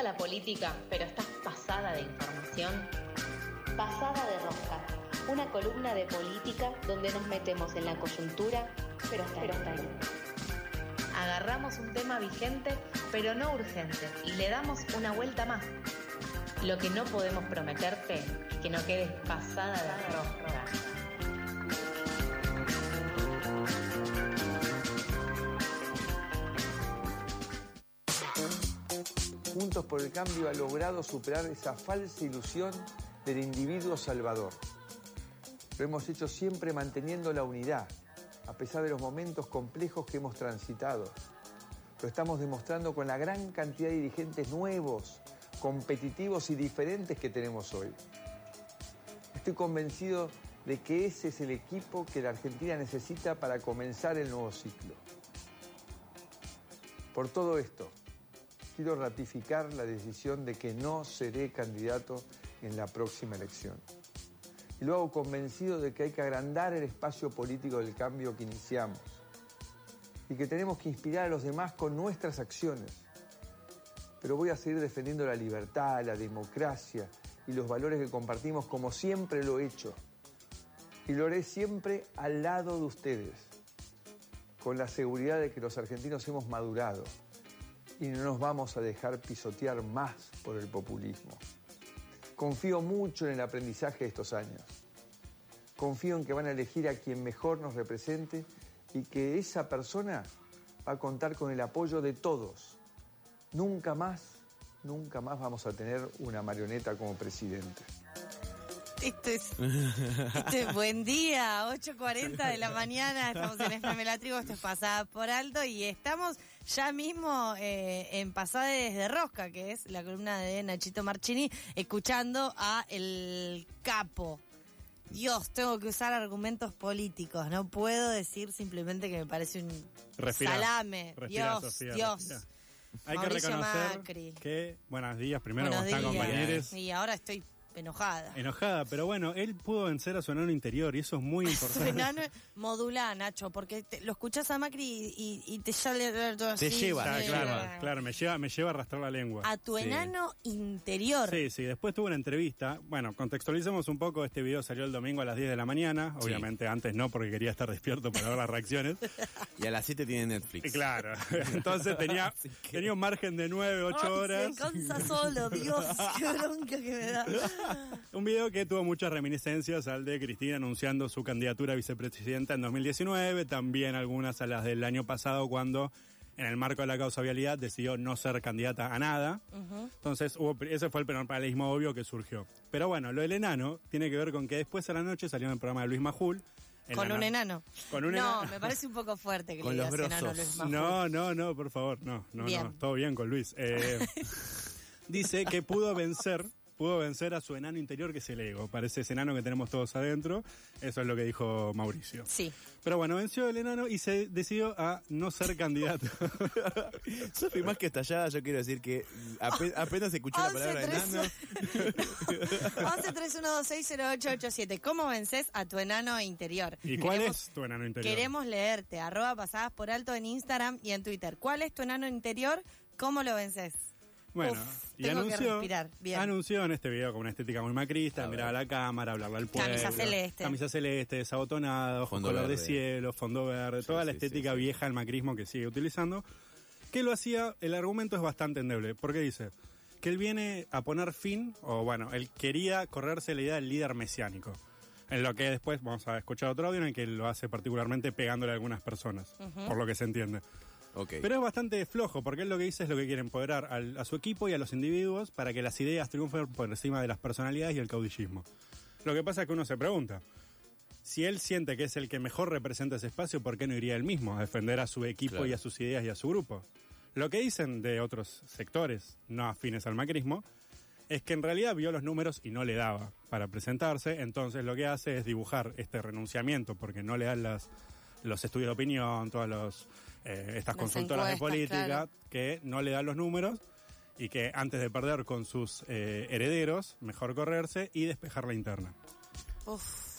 gusta la política, pero estás pasada de información? Pasada de rosca, una columna de política donde nos metemos en la coyuntura, pero hasta, pero hasta ahí. Agarramos un tema vigente, pero no urgente, y le damos una vuelta más. Lo que no podemos prometerte es que no quedes pasada de rosca. Por el Cambio ha logrado superar esa falsa ilusión del individuo salvador. Lo hemos hecho siempre manteniendo la unidad, a pesar de los momentos complejos que hemos transitado. Lo estamos demostrando con la gran cantidad de dirigentes nuevos, competitivos y diferentes que tenemos hoy. Estoy convencido de que ese es el equipo que la Argentina necesita para comenzar el nuevo ciclo. Por todo esto, quiero ratificar la decisión de que no seré candidato en la próxima elección. Y lo hago convencido de que hay que agrandar el espacio político del cambio que iniciamos y que tenemos que inspirar a los demás con nuestras acciones. Pero voy a seguir defendiendo la libertad, la democracia y los valores que compartimos como siempre lo he hecho. Y lo haré siempre al lado de ustedes, con la seguridad de que los argentinos hemos madurado y no nos vamos a dejar pisotear más por el populismo. Confío mucho en el aprendizaje de estos años. Confío en que van a elegir a quien mejor nos represente y que esa persona va a contar con el apoyo de todos. Nunca más, nunca más vamos a tener una marioneta como presidente. Esto es, esto es buen día, 8.40 de la mañana, estamos en FM La Tribu, esto es Pasada por Alto y estamos ya mismo eh, en Pasada desde Rosca, que es la columna de Nachito Marchini, escuchando a el capo. Dios, tengo que usar argumentos políticos, no puedo decir simplemente que me parece un Respira, salame. respira, Dios, Sofía, Dios. respira. Hay Mauricio que reconocer Macri. que, buenos días, primero, Buenos ¿cómo están días. compañeros? Y ahora estoy enojada. Enojada, pero bueno, él pudo vencer a su enano interior y eso es muy Su importante. enano modula, Nacho, porque te- lo escuchás a Macri y, y te sale todo así. lleva, Ah, sí, claro, claro, me lleva, me lleva a arrastrar la lengua. A tu Sí. enano interior. Sí, sí, después tuvo una entrevista. Bueno, contextualicemos un poco, este video salió el domingo a las 10 de la mañana, Sí. obviamente antes no porque quería estar despierto para ver las reacciones. Y a las 7 tiene Netflix. Y claro, entonces tenía, que- tenía un margen de 9, 8 Ay, horas. Cansa solo, Dios, qué bronca que me da. Un video que tuvo muchas reminiscencias al de Cristina anunciando su candidatura a vicepresidenta en 2019, también algunas a las del año pasado cuando en el marco de la causa vialidad decidió no ser candidata a nada. Entonces hubo, ese fue el paralelismo obvio que surgió. Pero bueno, lo del enano tiene que ver con que después a la noche salió en el programa de Luis Majul. Con un no- enano. Con un no, enano. me parece un poco fuerte que Con le los digas enano a brosos. Luis Majul. No, no, no, por favor, no, no, Bien. no, todo bien con Luis. Eh, dice que pudo vencer, pudo vencer a su enano interior que es el ego. Parece ese enano que tenemos todos adentro. Eso es lo que dijo Mauricio. Sí. Pero bueno, venció el enano y se decidió a no ser candidato. Sofi, más que estallada, yo quiero decir que ape- apenas escuché la 11, palabra 3, enano. 1131260887. ¿Cómo vences a tu enano interior? ¿Y cuál Queremos- es tu enano interior? Queremos leerte, arroba pasadas por alto en Instagram y en Twitter. ¿Cuál es tu enano interior? ¿Cómo lo vences? Bueno, Uf, y tengo que anunció, respirar. Bien. anunció en este video con una estética muy macrista, mirar a la cámara, hablarle al pueblo. Camisa celeste. Camisa celeste, desabotonada, ojos Fondo color de verde. cielo, fondo verde, toda la estética sí, sí. vieja del macrismo que sigue utilizando. Que lo hacía, el argumento es bastante endeble, porque dice que él viene a poner fin, o bueno, él quería correrse la idea del líder mesiánico. En lo que después vamos a escuchar otro audio en el que lo hace particularmente pegándole a algunas personas, por lo que se entiende. Ok. Pero es bastante flojo, porque él lo que dice es lo que quiere empoderar al- a su equipo y a los individuos para que las ideas triunfen por encima de las personalidades y el caudillismo. Lo que pasa es que uno se pregunta, si él siente que es el que mejor representa ese espacio, ¿por qué no iría él mismo a defender a su equipo Claro. y a sus ideas y a su grupo? Lo que dicen de otros sectores no afines al macrismo es que en realidad vio los números y no le daba para presentarse, entonces lo que hace es dibujar este renunciamiento porque no le dan las, los estudios de opinión, todas los, eh, estas Las consultoras de política claro. que no le dan los números y que antes de perder con sus eh, herederos, mejor correrse y despejar la interna. Uf.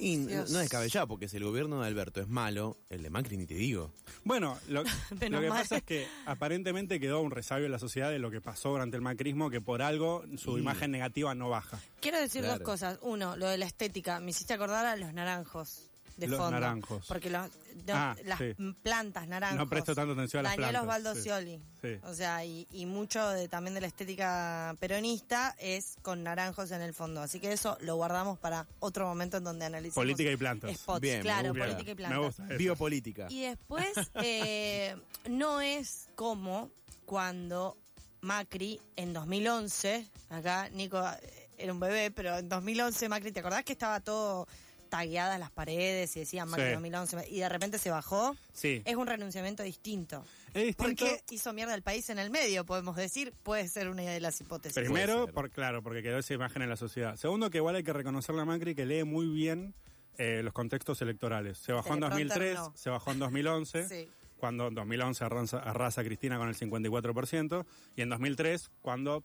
Y no- Dios. no es descabellado, porque si el gobierno de Alberto es malo, el de Macri ni te digo. Bueno, lo, que mal. pasa es que aparentemente quedó un resabio en la sociedad de lo que pasó durante el macrismo, que por algo su imagen negativa no baja. Quiero decir Claro. dos cosas. Uno, lo de la estética. Me hiciste acordar a los naranjos de Los fondo. naranjos. Porque los, no, Ah, las sí. plantas naranjos. No presto tanta atención a las Daniel plantas. Osvaldo sí. Scioli. Sí. O sea, y, y mucho de, también de la estética peronista es con naranjos en el fondo. Así que eso lo guardamos para otro momento en donde analicemos. Política y plantas. Spots, Bien, me claro, gusta. política y Me plantas. gusta. Biopolítica. Y después, eh, no es como cuando Macri en 2011, acá Nico eh, era un bebé, pero en 2011 Macri, ¿te acordás que estaba todo tagueadas las paredes y decían Macri Sí. 2011 y de repente se bajó? Sí. Es un renunciamiento distinto. Es distinto. Porque hizo mierda el país en el medio, podemos decir, puede ser una de las hipótesis. Primero, por, claro, porque quedó esa imagen en la sociedad. Segundo, que igual hay que reconocerle a Macri que lee muy bien eh, los contextos electorales. Se bajó en Teleprompter 2003, no. se bajó en 2011, Sí. cuando en 2011 arrasa, arrasa Cristina con el 54%, y en 2003, cuando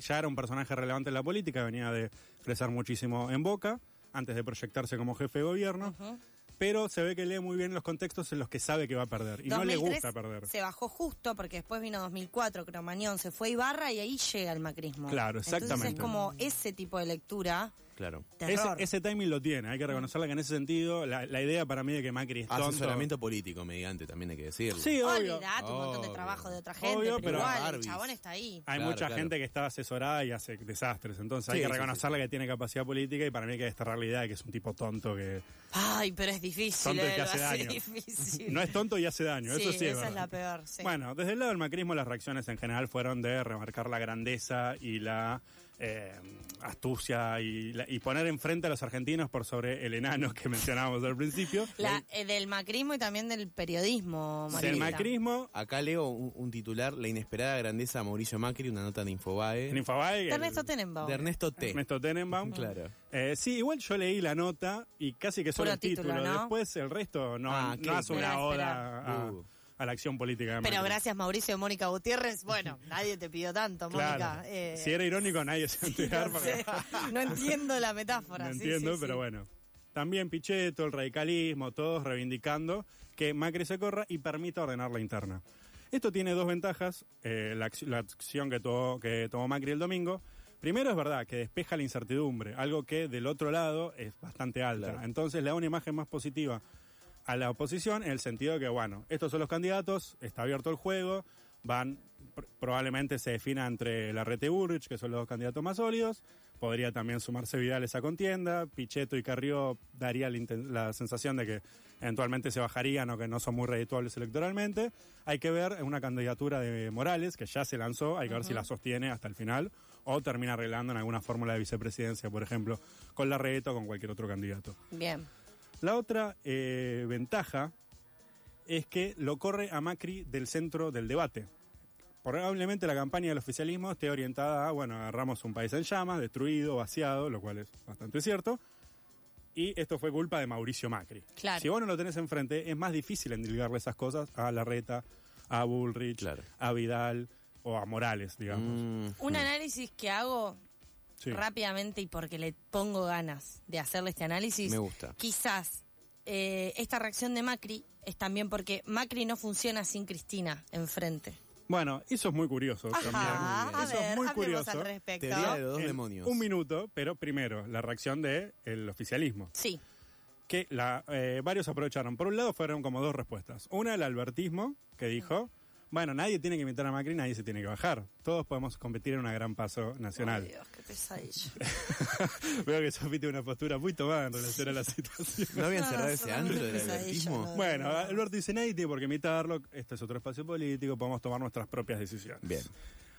ya era un personaje relevante en la política, venía de crecer muchísimo en Boca, antes de proyectarse como jefe de gobierno, pero se ve que lee muy bien los contextos en los que sabe que va a perder, y no le 2003 gusta perder. Se bajó justo porque después vino 2004, Cromañón, se fue Ibarra y ahí llega el macrismo. Claro, Entonces exactamente. es como ese tipo de lectura, Claro. Ese, timing lo tiene, hay que reconocerle que en ese sentido, la, la idea para mí de que Macri es tonto... Asesoramiento político mediante, también hay que decirlo. Sí, obvio. Olvidate un montón de trabajo de otra gente, Obvio, pero, pero igual, el chabón está ahí. Hay Claro, mucha claro. gente que está asesorada y hace desastres, entonces hay que sí, sí, reconocerle que tiene capacidad política y para mí hay que desterrar la idea de que es un tipo tonto que Ay, pero es difícil, Tonto y que hace daño. difícil. no es tonto y hace daño, sí, eso sí es esa es la peor, sí. Bueno, desde el lado del macrismo las reacciones en general fueron de remarcar la grandeza y la eh, astucia y, la- y poner enfrente a los argentinos por sobre el enano que mencionábamos al principio. La- eh, del macrismo y también del periodismo. Del macrismo, Acá leo un, un titular, La inesperada grandeza de Mauricio Macri, una nota de Infobae. en Infobae, De el- Ernesto Tenenbaum. de Ernesto T. Ernesto Tenenbaum. Claro. Eh, sí, igual yo leí la nota y casi que solo Puro el título. título, ¿no? Después el resto no, Ah, no hace una buena oda a, Uh. A la acción política de Pero Macri. gracias Mauricio y Mónica Gutiérrez, bueno, nadie te pidió tanto, Mónica. Claro. eh, si era irónico, nadie se va a enterar. no, porque- no entiendo la metáfora. No sí, entiendo, sí, pero sí. bueno. También Pichetto, el radicalismo, todos reivindicando que Macri se corra y permita ordenar la interna. Esto tiene dos ventajas, eh, la, la acción que, to- que tomó Macri el domingo. Primero es verdad que despeja la incertidumbre, algo que del otro lado es bastante alta. Claro. Entonces le da una imagen más positiva a la oposición en el sentido de que, bueno, estos son los candidatos, está abierto el juego, van, pr- probablemente se defina entre Larrete y Burrich, que son los dos candidatos más sólidos, podría también sumarse Vidal a esa contienda, Pichetto y Carrió daría la, la sensación de que eventualmente se bajarían o que no son muy redituables electoralmente. Hay que ver una candidatura de Morales, que ya se lanzó, hay que ver si la sostiene hasta el final o termina arreglando en alguna fórmula de vicepresidencia, por ejemplo, con Larreta o con cualquier otro candidato. Bien. La otra eh, ventaja es que lo corre a Macri del centro del debate. Probablemente la campaña del oficialismo esté orientada a, bueno, agarramos un país en llamas, destruido, vaciado, lo cual es bastante cierto. Y esto fue culpa de Mauricio Macri. Claro. Si vos no lo tenés enfrente, es más difícil endilgarle esas cosas a Larreta, a Bullrich, Claro. a Vidal o a Morales, digamos. Mm, Un análisis que hago Sí. rápidamente y porque le pongo ganas de hacerle este análisis. me gusta. Quizás eh, esta reacción de Macri es también porque Macri no funciona sin Cristina enfrente. Bueno, eso es muy curioso Ajá, también. a Eso ver, es muy curioso. al respecto. Teoría de los dos En demonios. Un minuto, pero primero, la reacción del el oficialismo. Sí, Que la, eh, varios aprovecharon. Por un lado, fueron como dos respuestas. Una, el albertismo, que dijo: Bueno, nadie tiene que imitar a Macri, nadie se tiene que bajar. Todos podemos competir en una gran paso nacional. Ay, Dios, qué pesadilla. Veo que Sofi tiene una postura muy tomada en relación a la situación. ¿No habían cerrado no, ese antro del albertismo? no. Bueno, Alberto dice: Nadie tiene por qué imitarlo. Este es otro espacio político, podemos tomar nuestras propias decisiones. Bien.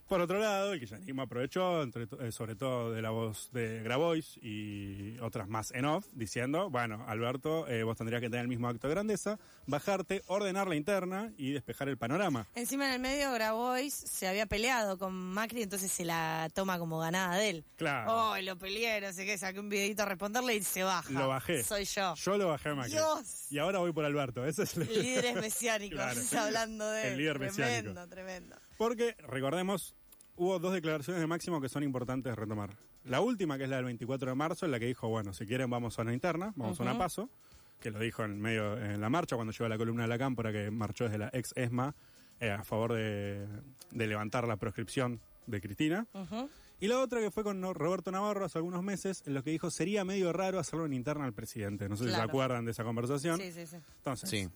Por otro lado, el kirchnerismo aprovechó, entre eh, sobre todo de la voz de Grabois y otras más en off, diciendo, bueno, Alberto, eh, vos tendrías que tener el mismo acto de grandeza, bajarte, ordenar la interna y despejar el panorama. Encima en el medio Grabois se había peleado con Macri, entonces se la toma como ganada de él. Claro. Oh, lo peleé, no sé qué, saqué un videito a responderle y se baja. Lo bajé. Soy yo. Yo lo bajé a Macri. Dios. Y ahora voy por Alberto. Ese es el... Líderes mesiánicos, Claro. hablando de El líder tremendo, mesiánico. tremendo. Porque, recordemos, hubo dos declaraciones de Máximo que son importantes de retomar. La última, que es la del 24 de marzo, en la que dijo, bueno, si quieren vamos a una interna, vamos a una paso, que lo dijo en medio en la marcha cuando llegó la columna de la cámpora que marchó desde la ex ESMA eh, a favor de, de levantar la proscripción de Cristina. Ujú. Y la otra que fue con Roberto Navarro hace algunos meses, en lo que dijo sería medio raro hacerlo en interna al presidente. No sé si se acuerdan de esa conversación. Sí, sí, sí. Entonces, Sí.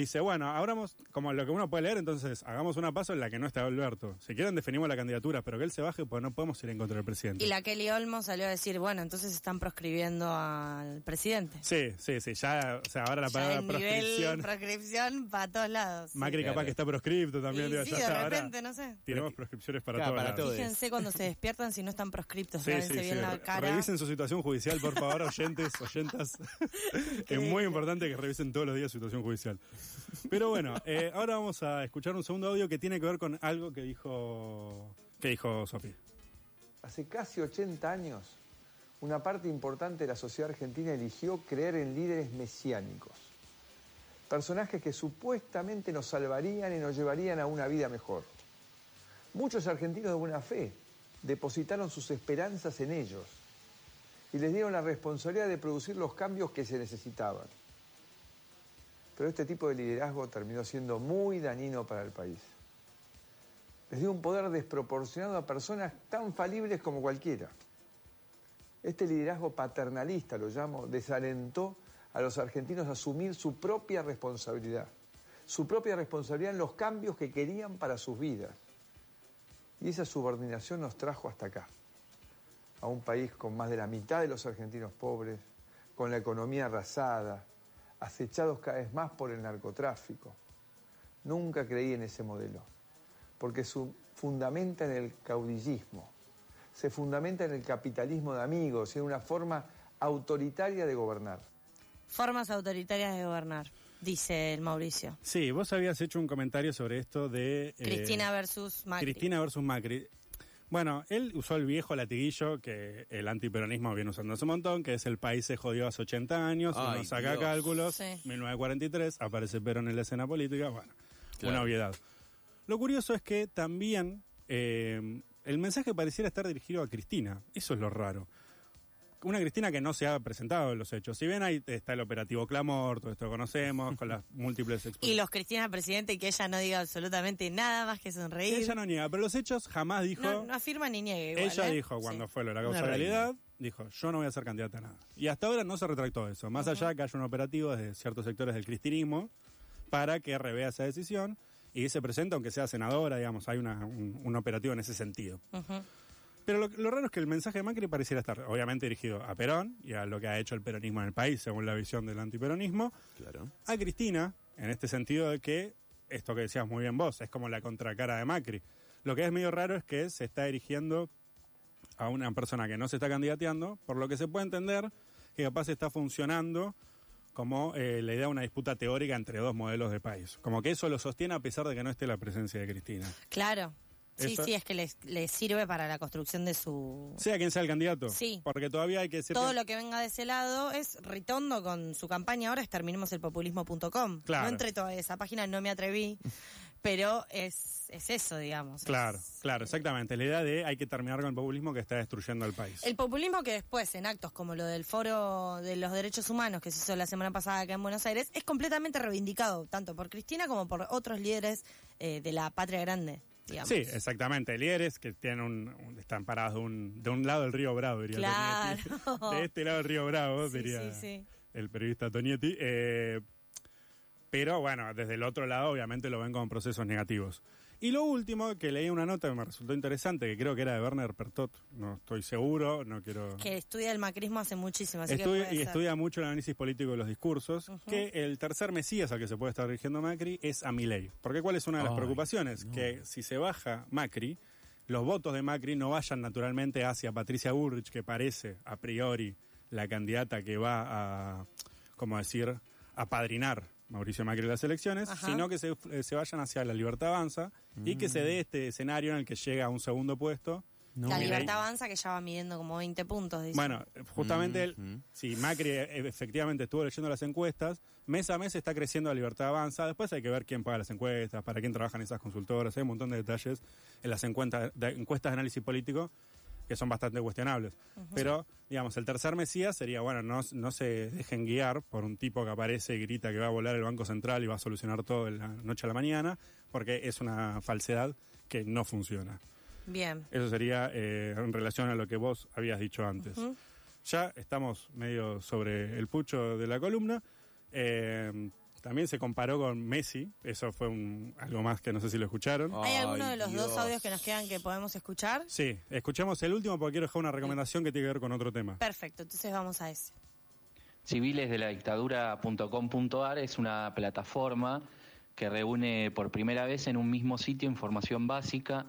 Dice, bueno, abramos, como lo que uno puede leer, entonces hagamos una paso en la que no está Alberto. Si quieren definimos la candidatura, pero que él se baje, pues no podemos ir en contra del presidente. Y la Kelly Olmo salió a decir, bueno, entonces están proscribiendo al presidente. Sí, sí, sí, ya, o sea, ahora la Ya palabra nivel proscripción. proscripción para todos lados. Macri capaz que está proscripto también, Y digo, sí, ya de ahora repente, no sé. Tenemos proscripciones para Claro, todos para lados. todos. Fíjense cuando se despiertan si no están proscriptos. Sí, Lávense sí, bien sí. la Re- cara. Revisen su situación judicial, por favor, oyentes, oyentas. es muy importante que revisen todos los días su situación judicial. Pero bueno, eh, ahora vamos a escuchar un segundo audio que tiene que ver con algo que dijo, que dijo Sofía. Hace casi 80 años, una parte importante de la sociedad argentina eligió creer en líderes mesiánicos. Personajes que supuestamente nos salvarían y nos llevarían a una vida mejor. Muchos argentinos de buena fe depositaron sus esperanzas en ellos y les dieron la responsabilidad de producir los cambios que se necesitaban. Pero este tipo de liderazgo terminó siendo muy dañino para el país les dio un poder desproporcionado a personas tan falibles como cualquiera. Este liderazgo paternalista, lo llamo, desalentó a los argentinos a asumir su propia responsabilidad, su propia responsabilidad en los cambios que querían para sus vidas. Y esa subordinación nos trajo hasta acá, a un país con más de la mitad de los argentinos pobres, con la economía arrasada, acechados cada vez más por el narcotráfico. Nunca creí en ese modelo porque se fundamenta en el caudillismo, se fundamenta en el capitalismo de amigos, en una forma autoritaria de gobernar. Formas autoritarias de gobernar, dice el Mauricio. Sí, vos habías hecho un comentario sobre esto de... eh, Cristina versus Macri. Cristina versus Macri. Bueno, él usó el viejo latiguillo que el antiperonismo viene usando hace un montón, que es el país se jodió hace 80 años, Ay, uno saca Dios. cálculos, Sí. 1943, aparece Perón en la escena política, bueno, Claro. una obviedad. Lo curioso es que también eh, el mensaje pareciera estar dirigido a Cristina, eso es lo raro. Una Cristina que no se ha presentado en los hechos. Si bien ahí está el operativo Clamor, todo esto lo conocemos, con las múltiples Y los Cristina presidente y que ella no diga absolutamente nada más que sonreír. Ella no niega, pero los hechos jamás dijo... no, no afirma ni niega igual, Ella ¿eh? dijo cuando Sí. fue lo de la causa realidad, dijo, yo no voy a ser candidata a nada. Y hasta ahora no se retractó eso, más allá que haya un operativo desde ciertos sectores del cristinismo para que revea esa decisión y se presenta, aunque sea senadora, digamos, hay una- un, un operativo en ese sentido. Ujú. Pero lo, lo raro es que el mensaje de Macri pareciera estar, obviamente, dirigido a Perón y a lo que ha hecho el peronismo en el país, según la visión del antiperonismo, Claro. a Cristina, en este sentido de que, esto que decías muy bien vos, es como la contracara de Macri. Lo que es medio raro es que se está dirigiendo a una persona que no se está candidateando, por lo que se puede entender que capaz está funcionando como eh, la idea de una disputa teórica entre dos modelos de país. Como que eso lo sostiene a pesar de que no esté la presencia de Cristina. Claro. Sí, sí, es que les, les sirve para la construcción de su... Sea quien sea el candidato. Sí. Porque todavía hay que decir Todo que- lo que venga de ese lado es Ritondo con su campaña ahora es terminemoselpopulismo.com. Claro. No entré todavía a esa página, no me atreví, pero es, es eso, digamos. Claro, Es- claro, exactamente. La idea de hay que terminar con el populismo que está destruyendo al país. El populismo que después, en actos como lo del Foro de los Derechos Humanos que se hizo la semana pasada acá en Buenos Aires, es completamente reivindicado, tanto por Cristina como por otros líderes eh, de la patria grande, digamos. Sí, exactamente. Líderes que tienen un, un- están parados de un, de un lado del río Bravo, diría Claro. Tonietti. De este lado del río Bravo, Sí, diría sí, sí. el periodista Tonietti. Eh, pero bueno, desde el otro lado obviamente lo ven como procesos negativos. Y lo último, que leí una nota que me resultó interesante, que creo que era de Werner Pertot, no estoy seguro, no quiero... Que estudia el macrismo hace muchísimo, así Estudia- que puede y ser. estudia mucho el análisis político de los discursos, que el tercer Mesías al que se puede estar dirigiendo Macri es a Milei. Porque ¿cuál es una de las Ay, preocupaciones? Que si se baja Macri, los votos de Macri no vayan naturalmente hacia Patricia Bullrich, que parece a priori la candidata que va a, como decir, a padrinar Mauricio Macri en las elecciones, Ajá. sino que se, eh, se vayan hacia la libertad avanza y que se dé este escenario en el que llega a un segundo puesto. La Milei- libertad avanza que ya va midiendo como 20 puntos, dice. bueno, justamente, él- Ujú. si Macri eh, efectivamente estuvo leyendo las encuestas, mes a mes está creciendo la libertad avanza. Después hay que ver quién paga las encuestas, para quién trabajan esas consultoras. Hay un montón de detalles en las encuestas de, encuestas de análisis político que son bastante cuestionables. Pero, digamos, el tercer Mesías sería, bueno, no, no se dejen guiar por un tipo que aparece y grita que va a volar el Banco Central y va a solucionar todo de la noche a la mañana, porque es una falsedad que no funciona. Bien. Eso sería eh, en relación a lo que vos habías dicho antes. Ya estamos medio sobre el pucho de la columna. Eh, también se comparó con Messi, eso fue un- algo más que no sé si lo escucharon. ¿Hay alguno de los dos Dios. audios que nos quedan que podemos escuchar? Sí, escuchemos el último porque quiero dejar una recomendación que tiene que ver con otro tema. Perfecto, entonces vamos a ese. civilesdeladictadura.com.ar es una plataforma que reúne por primera vez en un mismo sitio información básica,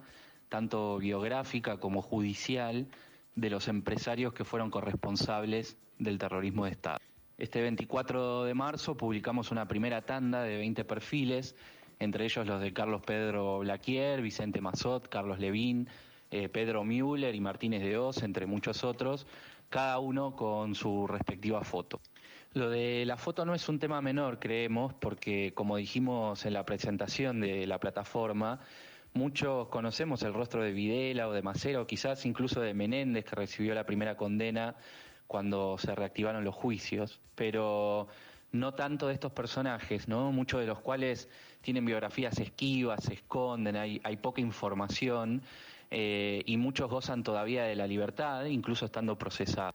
tanto biográfica como judicial, de los empresarios que fueron corresponsables del terrorismo de Estado. Este 24 de marzo publicamos una primera tanda de 20 perfiles, entre ellos los de Carlos Pedro Blaquier, Vicente Mazot, Carlos Levín, eh, Pedro Müller y Martínez de Oz, entre muchos otros, cada uno con su respectiva foto. Lo de la foto no es un tema menor, creemos, porque como dijimos en la presentación de la plataforma, muchos conocemos el rostro de Videla o de Macero, quizás incluso de Menéndez, que recibió la primera condena cuando se reactivaron los juicios, pero no tanto de estos personajes, ¿no? Muchos de los cuales tienen biografías esquivas, se esconden, hay, hay poca información eh, y muchos gozan todavía de la libertad, incluso estando procesados.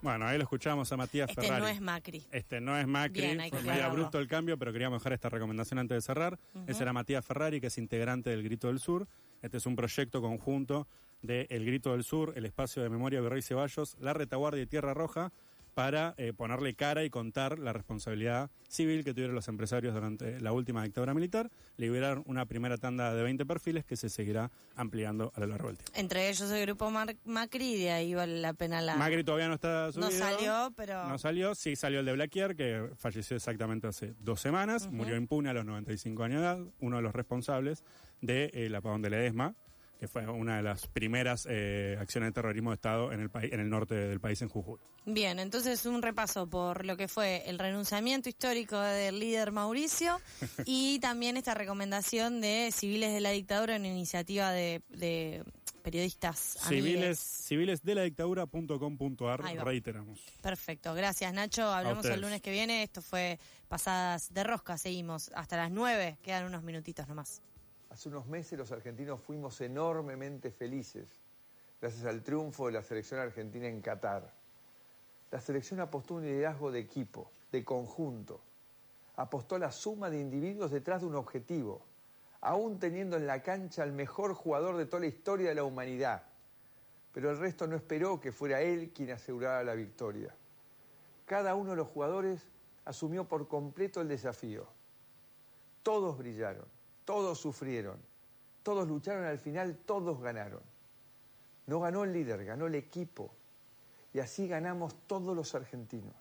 Bueno, ahí lo escuchamos a Matías Este Ferrari. no es Macri. Este no es Macri, Bien, fue medio abrupto el cambio, pero queríamos dejar esta recomendación antes de cerrar. Ese era Matías Ferrari, que es integrante del Grito del Sur. Este es un proyecto conjunto de El Grito del Sur, el Espacio de Memoria Virrey Ceballos, La Retaguardia y Tierra Roja, para eh, ponerle cara y contar la responsabilidad civil que tuvieron los empresarios durante la última dictadura militar. Liberaron una primera tanda de 20 perfiles que se seguirá ampliando a lo largo del tiempo. Entre ellos el grupo Mar- Macri de ahí vale la pena la... Macri todavía no está subido. no salió, pero... No salió, sí salió el de Blaquier, que falleció exactamente hace dos semanas, murió impune a los 95 años de edad, uno de los responsables del de, el apagón de Ledesma, que fue una de las primeras eh, acciones de terrorismo de Estado en el, país, en el norte del país, en Jujuy. Bien, entonces un repaso por lo que fue el renunciamiento histórico del líder Mauricio y también esta recomendación de Civiles de la Dictadura, una iniciativa de, de periodistas Civiles, civiles de la dictadura.com.ar, reiteramos. Perfecto, gracias Nacho. Hablamos el lunes que viene. Esto fue Pasadas de Rosca. Seguimos hasta las 9. Quedan unos minutitos nomás. Hace unos meses los argentinos fuimos enormemente felices gracias al triunfo de la selección argentina en Qatar. La selección apostó un liderazgo de equipo, de conjunto. Apostó la suma de individuos detrás de un objetivo, aún teniendo en la cancha al mejor jugador de toda la historia de la humanidad. Pero el resto no esperó que fuera él quien asegurara la victoria. Cada uno de los jugadores asumió por completo el desafío. Todos brillaron, todos sufrieron, todos lucharon al final, todos ganaron. No ganó el líder, ganó el equipo. Y así ganamos todos los argentinos.